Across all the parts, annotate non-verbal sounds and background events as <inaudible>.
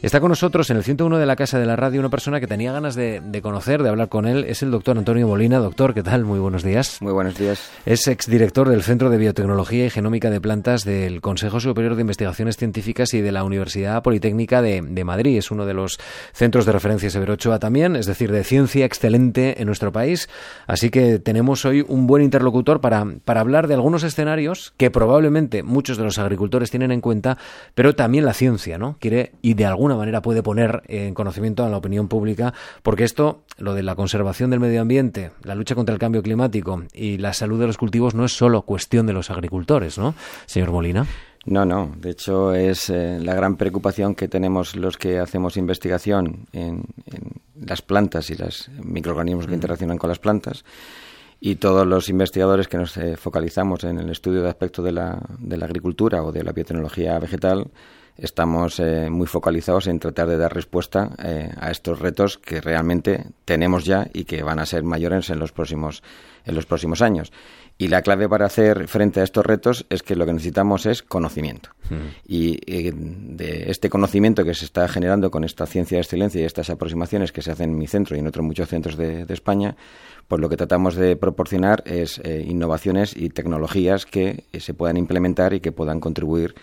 Está con nosotros en el 101 de la Casa de la Radio una persona que tenía ganas de, conocer, de hablar con él. Es el doctor Antonio Molina. Doctor, ¿qué tal? Muy buenos días. Muy buenos días. Es exdirector del Centro de Biotecnología y Genómica de Plantas del Consejo Superior de Investigaciones Científicas y de la Universidad Politécnica de, Madrid. Es uno de los centros de referencia Severo Ochoa también, es decir, de ciencia excelente en nuestro país. Así que tenemos hoy un buen interlocutor para, para hablar de algunos escenarios que probablemente muchos de los agricultores tienen en cuenta, pero también la ciencia, ¿no? Quiere y de alguna manera puede poner en conocimiento a la opinión pública, porque esto, lo de la conservación del medio ambiente, la lucha contra el cambio climático y la salud de los cultivos no es solo cuestión de los agricultores, ¿no, señor Molina? No, no. De hecho, es eh, la gran preocupación que tenemos los que hacemos investigación en, las plantas y los microorganismos que interaccionan con las plantas y todos los investigadores que nos eh, focalizamos en el estudio de aspectos de la, de la agricultura o de la biotecnología vegetal estamos eh, muy focalizados en tratar de dar respuesta eh, a estos retos que realmente tenemos ya y que van a ser mayores en los próximos en los próximos años. Y la clave para hacer frente a estos retos es que lo que necesitamos es conocimiento. Hmm. Y, de este conocimiento que se está generando con esta ciencia de excelencia y estas aproximaciones que se hacen en mi centro y en otros muchos centros de, España, pues lo que tratamos de proporcionar es eh, innovaciones y tecnologías que se puedan implementar y que puedan contribuir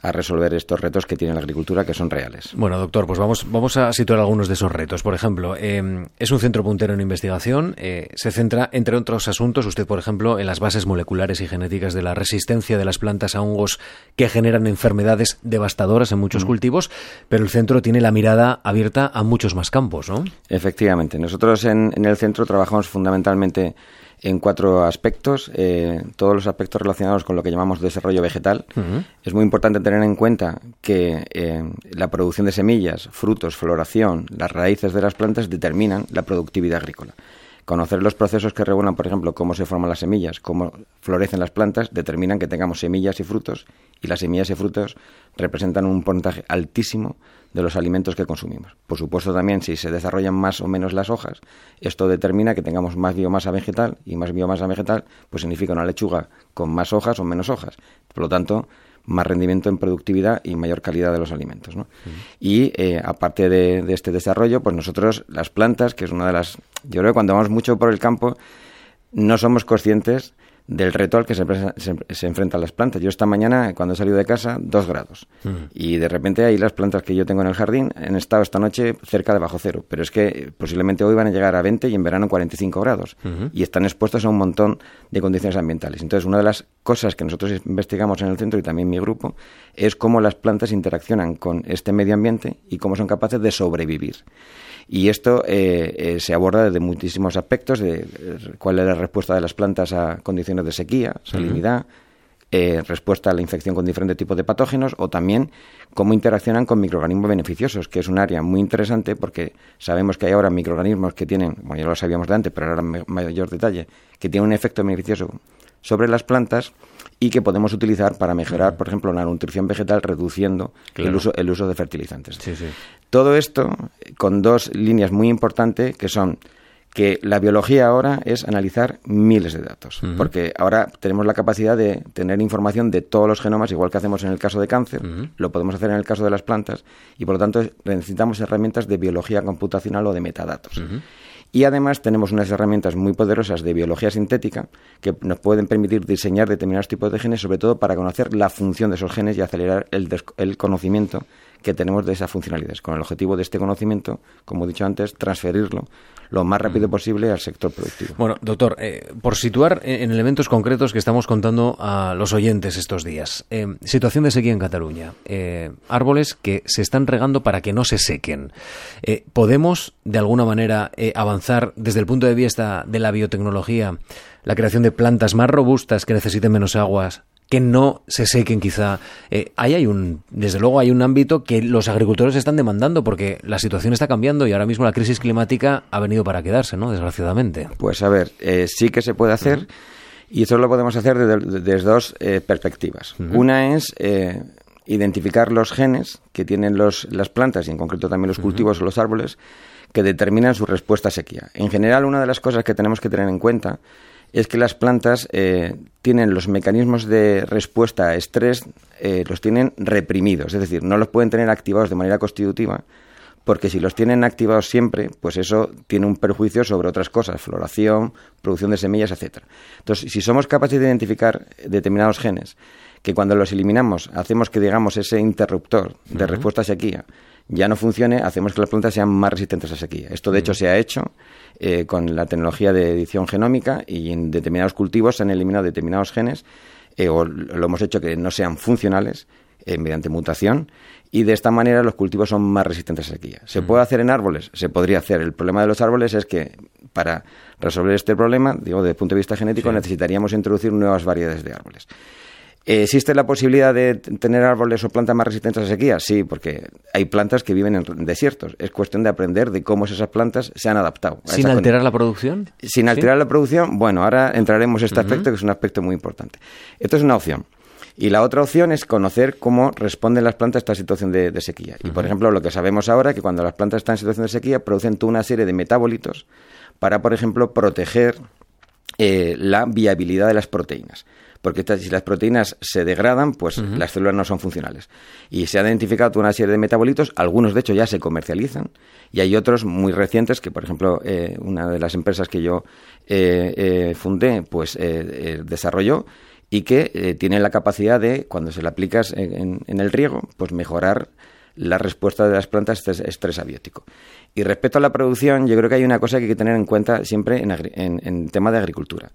a resolver estos retos que tiene la agricultura, que son reales. Bueno, doctor, pues vamos, vamos a situar algunos de esos retos. Por ejemplo, eh, es un centro puntero en investigación, eh, se centra, entre otros asuntos, usted, por ejemplo, en las bases moleculares y genéticas de la resistencia de las plantas a hongos que generan enfermedades devastadoras en muchos mm. cultivos, pero el centro tiene la mirada abierta a muchos más campos, ¿no? Efectivamente. Nosotros en, en el centro trabajamos fundamentalmente en cuatro aspectos, eh, todos los aspectos relacionados con lo que llamamos desarrollo vegetal. Es muy importante tener en cuenta que eh, la producción de semillas, frutos, floración, las raíces de las plantas determinan la productividad agrícola. Conocer los procesos que regulan, por ejemplo, cómo se forman las semillas, cómo florecen las plantas, determinan que tengamos semillas y frutos, y las semillas y frutos representan un porcentaje altísimo de los alimentos que consumimos. Por supuesto, también si se desarrollan más o menos las hojas, esto determina que tengamos más biomasa vegetal, y más biomasa vegetal, pues significa una lechuga con más hojas o menos hojas. Por lo tanto, más rendimiento en productividad y mayor calidad de los alimentos. ¿no? Y eh, aparte de, de, este desarrollo, pues nosotros las plantas, que es una de las... Yo creo que cuando vamos mucho por el campo, no somos conscientes del reto al que se, se, enfrentan las plantas. Yo esta mañana, cuando he salido de casa, dos grados. Y de repente ahí las plantas que yo tengo en el jardín han estado esta noche cerca de bajo cero. Pero es que posiblemente hoy van a llegar a 20 y en verano 45 grados. Y están expuestos a un montón de condiciones ambientales. Entonces, una de las cosas que nosotros investigamos en el centro y también mi grupo es cómo las plantas interaccionan con este medio ambiente y cómo son capaces de sobrevivir. Y esto eh, eh, se aborda desde muchísimos aspectos, de cuál es la respuesta de las plantas a condiciones de sequía, salinidad, eh, respuesta a la infección con diferentes tipos de patógenos o también cómo interaccionan con microorganismos beneficiosos, que es un área muy interesante porque sabemos que hay ahora microorganismos que tienen, bueno, ya lo sabíamos de antes, pero ahora en mayor detalle, que tienen un efecto beneficioso sobre las plantas y que podemos utilizar para mejorar, por ejemplo, la nutrición vegetal reduciendo el, uso, el uso de fertilizantes. Todo esto con dos líneas muy importantes que son que la biología ahora es analizar miles de datos, porque ahora tenemos la capacidad de tener información de todos los genomas, igual que hacemos en el caso de cáncer, lo podemos hacer en el caso de las plantas, y por lo tanto necesitamos herramientas de biología computacional o de metadatos. Y además tenemos unas herramientas muy poderosas de biología sintética que nos pueden permitir diseñar determinados tipos de genes, sobre todo para conocer la función de esos genes y acelerar el, conocimiento que tenemos de esas funcionalidades, con el objetivo de este conocimiento, como he dicho antes, transferirlo lo más rápido mm. posible al sector productivo. Bueno, doctor, eh, por situar en elementos concretos que estamos contando a los oyentes estos días. Eh, situación de sequía en Cataluña. Eh, árboles que se están regando para que no se sequen. ¿Podemos, de alguna manera, avanzar desde el punto de vista de la biotecnología, la creación de plantas más robustas que necesiten menos aguas, que no se sequen quizá. Eh, ahí hay un, desde luego hay un ámbito que los agricultores están demandando porque la situación está cambiando y ahora mismo la crisis climática ha venido para quedarse, ¿no? Desgraciadamente. Pues a ver, eh, sí que se puede hacer y eso lo podemos hacer desde, dos eh, perspectivas. Una es identificar los genes que tienen los, las plantas y en concreto también los cultivos o los árboles que determinan su respuesta a sequía. En general, una de las cosas que tenemos que tener en cuenta es que las plantas eh, tienen los mecanismos de respuesta a estrés, eh, los tienen reprimidos, es decir, no los pueden tener activados de manera constitutiva, porque si los tienen activados siempre, pues eso tiene un perjuicio sobre otras cosas, floración, producción de semillas, etcétera. Entonces, si somos capaces de identificar determinados genes, que cuando los eliminamos hacemos que, digamos, ese interruptor de respuesta a sequía ya no funcione, hacemos que las plantas sean más resistentes a sequía. Esto, de hecho, se ha hecho eh, con la tecnología de edición genómica y en determinados cultivos se han eliminado determinados genes eh, o lo hemos hecho que no sean funcionales eh, mediante mutación y de esta manera los cultivos son más resistentes a sequía. ¿Se puede hacer en árboles? Se podría hacer. El problema de los árboles es que para resolver este problema, digo, desde el punto de vista genético, necesitaríamos introducir nuevas variedades de árboles. ¿Existe la posibilidad de tener árboles o plantas más resistentes a sequía? Sí, porque hay plantas que viven en desiertos. Es cuestión de aprender de cómo esas plantas se han adaptado. ¿Sin alterar la producción? Sin alterar la producción, bueno, ahora entraremos en este aspecto que es un aspecto muy importante. Esto es una opción. Y la otra opción es conocer cómo responden las plantas a esta situación de, sequía. Y, por ejemplo, lo que sabemos ahora es que cuando las plantas están en situación de sequía, producen toda una serie de metabolitos para, por ejemplo, proteger eh, la viabilidad de las proteínas porque si las proteínas se degradan, pues las células no son funcionales. Y se ha identificado una serie de metabolitos, algunos de hecho ya se comercializan, y hay otros muy recientes que, por ejemplo, eh, una de las empresas que yo eh, eh, fundé, pues desarrolló y que tienen la capacidad de, cuando se la aplicas en, el riego, pues mejorar la respuesta de las plantas a este estrés abiótico. Y respecto a la producción, yo creo que hay una cosa que hay que tener en cuenta siempre en, en tema de agricultura.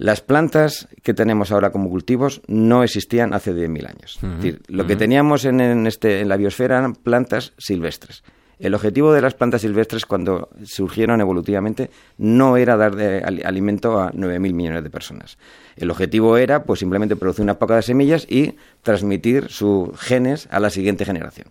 Las plantas que tenemos ahora como cultivos no existían hace 10.000 años. es decir, lo que teníamos en, este, en la biosfera eran plantas silvestres. El objetivo de las plantas silvestres cuando surgieron evolutivamente no era dar alimento a 9.000 millones de personas. El objetivo era pues simplemente producir una poca de semillas y transmitir sus genes a la siguiente generación.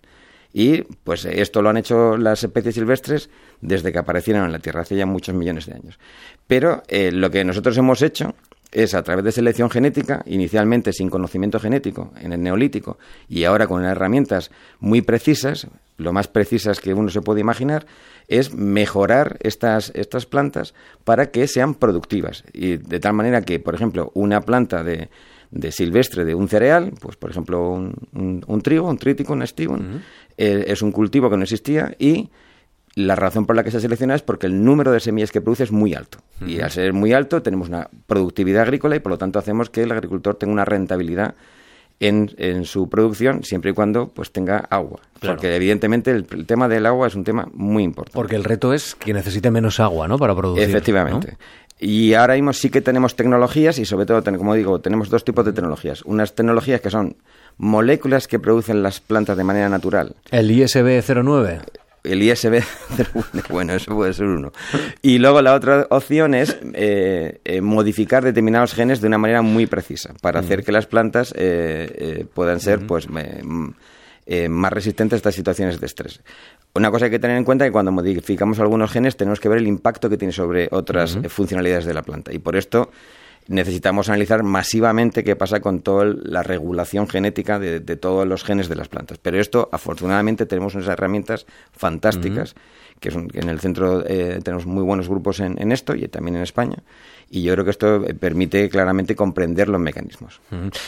Y pues esto lo han hecho las especies silvestres desde que aparecieron en la Tierra hace ya muchos millones de años. Pero eh, lo que nosotros hemos hecho es a través de selección genética, inicialmente sin conocimiento genético en el neolítico y ahora con herramientas muy precisas, lo más precisas que uno se puede imaginar, es mejorar estas, estas plantas para que sean productivas. Y de tal manera que, por ejemplo, una planta de, de silvestre de un cereal, pues por ejemplo un, un, trigo, un trítico, un estigón, eh, es un cultivo que no existía y la razón por la que se selecciona es porque el número de semillas que produce es muy alto. Y al ser muy alto tenemos una productividad agrícola y por lo tanto hacemos que el agricultor tenga una rentabilidad en, en su producción siempre y cuando pues tenga agua. Porque evidentemente el, tema del agua es un tema muy importante. Porque el reto es que necesite menos agua ¿no? para producir. Efectivamente. Y ahora mismo sí que tenemos tecnologías y sobre todo, como digo, tenemos dos tipos de tecnologías. Unas tecnologías que son moléculas que producen las plantas de manera natural. ¿El ISB 09? El ISB, <laughs> bueno, eso puede ser uno. Y luego la otra opción es eh, eh, modificar determinados genes de una manera muy precisa para hacer que las plantas eh, puedan ser, pues, más resistentes a estas situaciones de estrés. Una cosa que hay que tener en cuenta es que cuando modificamos algunos genes tenemos que ver el impacto que tiene sobre otras funcionalidades de la planta. Y por esto necesitamos analizar masivamente qué pasa con toda la regulación genética de, todos los genes de las plantas. Pero esto, afortunadamente, tenemos unas herramientas fantásticas, que, en el centro eh, tenemos muy buenos grupos en, esto y también en España. Y yo creo que esto eh, permite claramente comprender los mecanismos.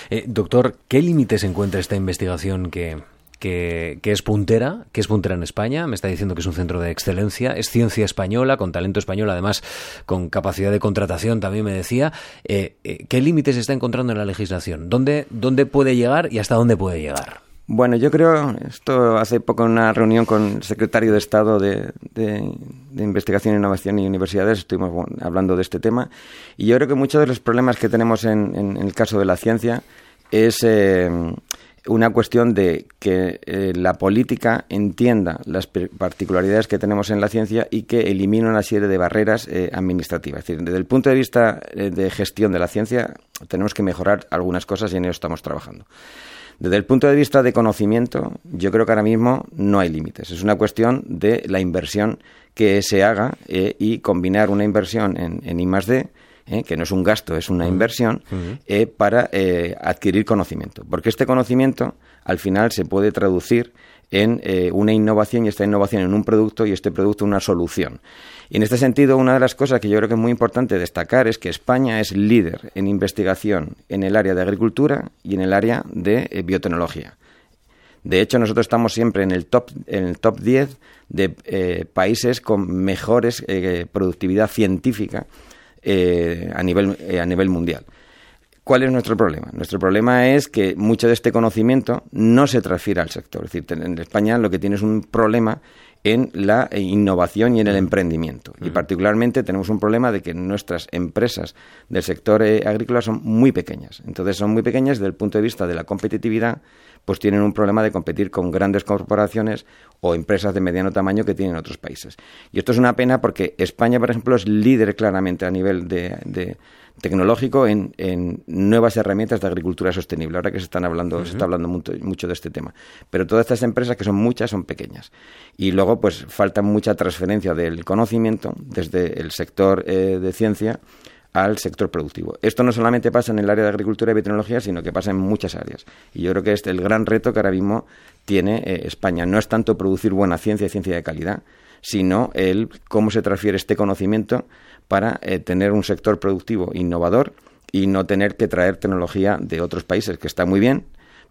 Eh, doctor, ¿qué límites encuentra esta investigación que, que, es puntera, que es puntera en España, me está diciendo que es un centro de excelencia, es ciencia española, con talento español, además con capacidad de contratación, también me decía. Eh, eh, ¿Qué límites está encontrando en la legislación? ¿Dónde, ¿Dónde puede llegar y hasta dónde puede llegar? Bueno, yo creo, esto hace poco en una reunión con el secretario de Estado de, de, Investigación, Innovación y Universidades, estuvimos hablando de este tema, y yo creo que muchos de los problemas que tenemos en, el caso de la ciencia es eh, una cuestión de que eh, la política entienda las particularidades que tenemos en la ciencia y que elimine una serie de barreras eh, administrativas. Es decir, desde el punto de vista eh, de gestión de la ciencia tenemos que mejorar algunas cosas y en ello estamos trabajando. Desde el punto de vista de conocimiento, yo creo que ahora mismo no hay límites. Es una cuestión de la inversión que se haga y combinar una inversión en, en I ¿eh? que no es un gasto, es una inversión, eh, para eh, adquirir conocimiento. Porque este conocimiento al final se puede traducir en una innovación y esta innovación en un producto y este producto una solución. Y en este sentido, una de las cosas que yo creo que es muy importante destacar es que España es líder en investigación en el área de agricultura y en el área de biotecnología. De hecho, nosotros estamos siempre en el top, en el top 10 de eh, países con mejores productividad científica a, nivel, a nivel mundial. ¿Cuál es nuestro problema? Nuestro problema es que mucho de este conocimiento no se transfiere al sector. Es decir, en España lo que tiene es un problema en la innovación y en el emprendimiento. Y particularmente tenemos un problema de que nuestras empresas del sector eh, agrícola son muy pequeñas. Entonces son muy pequeñas desde el punto de vista de la competitividad, pues tienen un problema de competir con grandes corporaciones o empresas de mediano tamaño que tienen otros países. Y esto es una pena porque España, por ejemplo, es líder claramente a nivel de tecnológico en, en, nuevas herramientas de agricultura sostenible. Ahora que se están hablando, se está hablando mucho, mucho, de este tema. Pero todas estas empresas, que son muchas, son pequeñas. Y luego, pues, falta mucha transferencia del conocimiento desde el sector eh, de ciencia al sector productivo. Esto no solamente pasa en el área de agricultura y biotecnología, sino que pasa en muchas áreas. Y yo creo que este es el gran reto que ahora mismo tiene eh, España. No es tanto producir buena ciencia y ciencia de calidad, sino el cómo se transfiere este conocimiento para eh, tener un sector productivo innovador y no tener que traer tecnología de otros países, que está muy bien,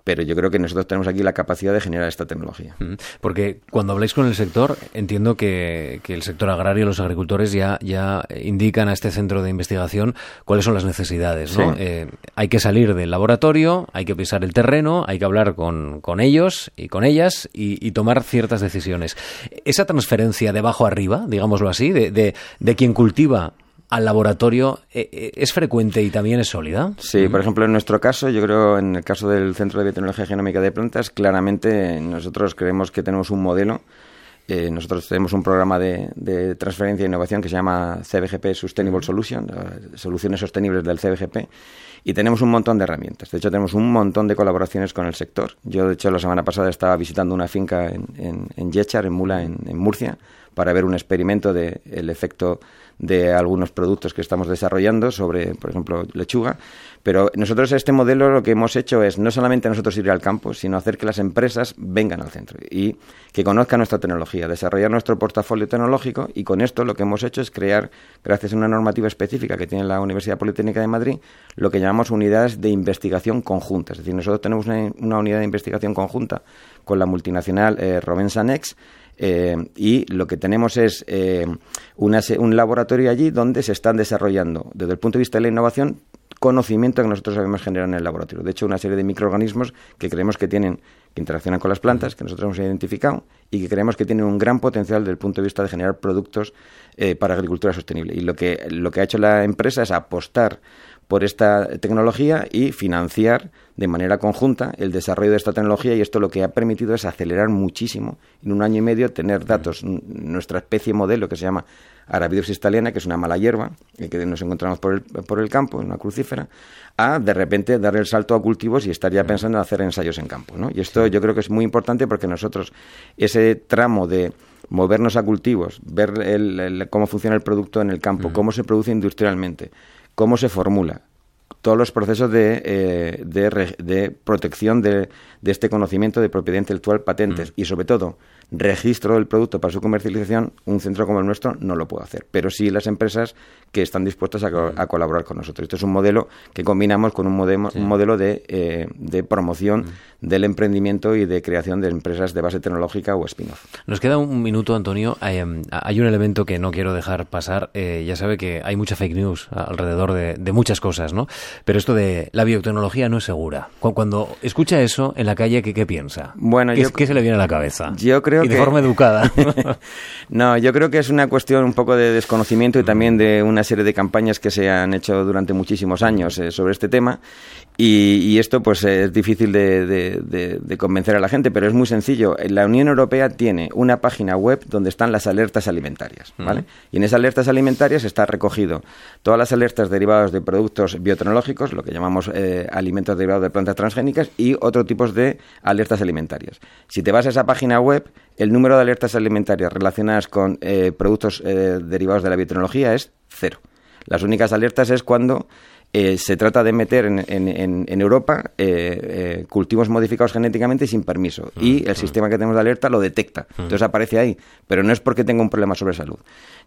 pero yo creo que nosotros tenemos aquí la capacidad de generar esta tecnología. Porque cuando habláis con el sector, entiendo que, el sector agrario, los agricultores ya, ya indican a este centro de investigación cuáles son las necesidades. ¿no? Eh, hay que salir del laboratorio, hay que pisar el terreno, hay que hablar con, con ellos y con ellas y, tomar ciertas decisiones. Esa transferencia de abajo arriba, digámoslo así, de, de, de quien cultiva al laboratorio eh, eh, es frecuente y también es sólida? Sí, por ejemplo, en nuestro caso, yo creo, en el caso del Centro de Biotecnología Genómica de Plantas, claramente nosotros creemos que tenemos un modelo. Eh, nosotros tenemos un programa de, transferencia e innovación que se llama CBGP Sustainable Solution, soluciones sostenibles del CBGP, y tenemos un montón de herramientas. De hecho, tenemos un montón de colaboraciones con el sector. Yo, de hecho, la semana pasada estaba visitando una finca en, en, en Yechar, en Mula, en, en Murcia, para ver un experimento del el efecto de algunos productos que estamos desarrollando sobre, por ejemplo, lechuga. Pero nosotros este modelo lo que hemos hecho es no solamente nosotros ir al campo, sino hacer que las empresas vengan al centro y que conozcan nuestra tecnología, desarrollar nuestro portafolio tecnológico y con esto lo que hemos hecho es crear, gracias a una normativa específica que tiene la Universidad Politécnica de Madrid, lo que llamamos unidades de investigación conjunta. Es decir, nosotros tenemos una, unidad de investigación conjunta con la multinacional eh, Robensanex eh, y lo que tenemos es eh, un laboratorio allí donde se están desarrollando, desde el punto de vista de la innovación, conocimiento que nosotros sabemos generar en el laboratorio. De hecho, una serie de microorganismos que creemos que tienen que interaccionan con las plantas, que nosotros hemos identificado y que creemos que tienen un gran potencial desde el punto de vista de generar productos eh, para agricultura sostenible. Y lo que, lo que ha hecho la empresa es apostar por esta tecnología y financiar de manera conjunta el desarrollo de esta tecnología y esto lo que ha permitido es acelerar muchísimo en un año y medio tener datos. Nuestra especie modelo que se llama Arabidopsis italiana que es una mala hierba que nos encontramos por el, por el campo una crucífera a de repente dar el salto a cultivos y estar ya pensando en hacer ensayos en campo ¿no? y esto yo creo que es muy importante porque nosotros ese tramo de movernos a cultivos ver cómo funciona el producto en el campo cómo se produce industrialmente cómo se formula, todos los procesos de, eh, de, protección de, de, este conocimiento de propiedad intelectual patentes mm. y sobre todo registro del producto para su comercialización, un centro como el nuestro no lo puede hacer, pero sí las empresas que están dispuestas a, colaborar con nosotros. Esto es un modelo que combinamos con un, modelo, un modelo de, eh, de promoción del emprendimiento y de creación de empresas de base tecnológica o spin-off. Nos queda un minuto, Antonio. Hay, em, un elemento que no quiero dejar pasar. Eh, ya sabe que hay mucha fake news alrededor de, muchas cosas, ¿no? Pero esto de la biotecnología no es segura. Cuando escucha eso en la calle, ¿qué, qué piensa? Bueno, ¿Qué, ¿Qué se le viene a la cabeza? Yo creo y de forma educada. <laughs> no, yo creo que es una cuestión un poco de desconocimiento y también de una serie de campañas que se han hecho durante muchísimos años eh, sobre este tema. Y, esto pues es difícil de, convencer a la gente, pero es muy sencillo. La Unión Europea tiene una página web donde están las alertas alimentarias, ¿vale? Y en esas alertas alimentarias está recogido todas las alertas derivadas de productos biotecnológicos, lo que llamamos eh, alimentos derivados de plantas transgénicas, y otro tipos de alertas alimentarias. Si te vas a esa página web, el número de alertas alimentarias relacionadas con eh, productos eh, derivados de la biotecnología es cero. Las únicas alertas es cuando eh, se trata de meter en, en, Europa eh, cultivos modificados genéticamente sin permiso. y el sistema que tenemos de alerta lo detecta. Entonces aparece ahí. Pero no es porque tenga un problema sobre salud.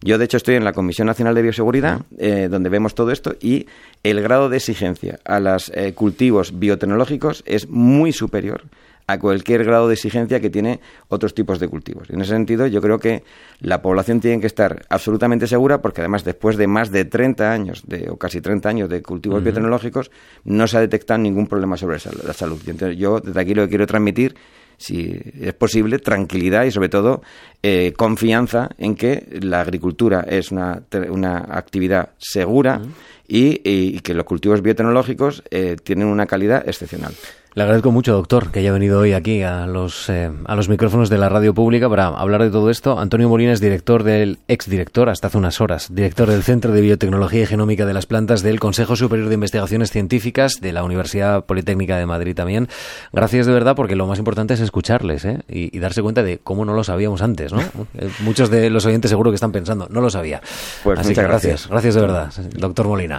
Yo, de hecho, estoy en la Comisión Nacional de Bioseguridad, donde vemos todo esto, y el grado de exigencia a los cultivos biotecnológicos es muy superior a cualquier grado de exigencia que tiene otros tipos de cultivos. En ese sentido, yo creo que la población tiene que estar absolutamente segura porque además después de más de 30 años de, o casi 30 años de cultivos biotecnológicos no se ha detectado ningún problema sobre la salud. Entonces, yo desde aquí lo que quiero transmitir si es posible, tranquilidad y sobre todo eh, confianza en que la agricultura es una, una actividad segura y, que los cultivos biotecnológicos eh, tienen una calidad excepcional. Le agradezco mucho, doctor, que haya venido hoy aquí a los, eh, a los micrófonos de la radio pública para hablar de todo esto. Antonio Molina es director del, exdirector hasta hace unas horas, director del Centro de Biotecnología y Genómica de las Plantas del Consejo Superior de Investigaciones Científicas de la Universidad Politécnica de Madrid también. Gracias de verdad, porque lo más importante es escucharles ¿eh? y, darse cuenta de cómo no lo sabíamos antes. ¿no? <laughs> Eh, muchos de los oyentes seguro que están pensando, no lo sabía. Pues Así muchas que gracias. Gracias de verdad, doctor Molina.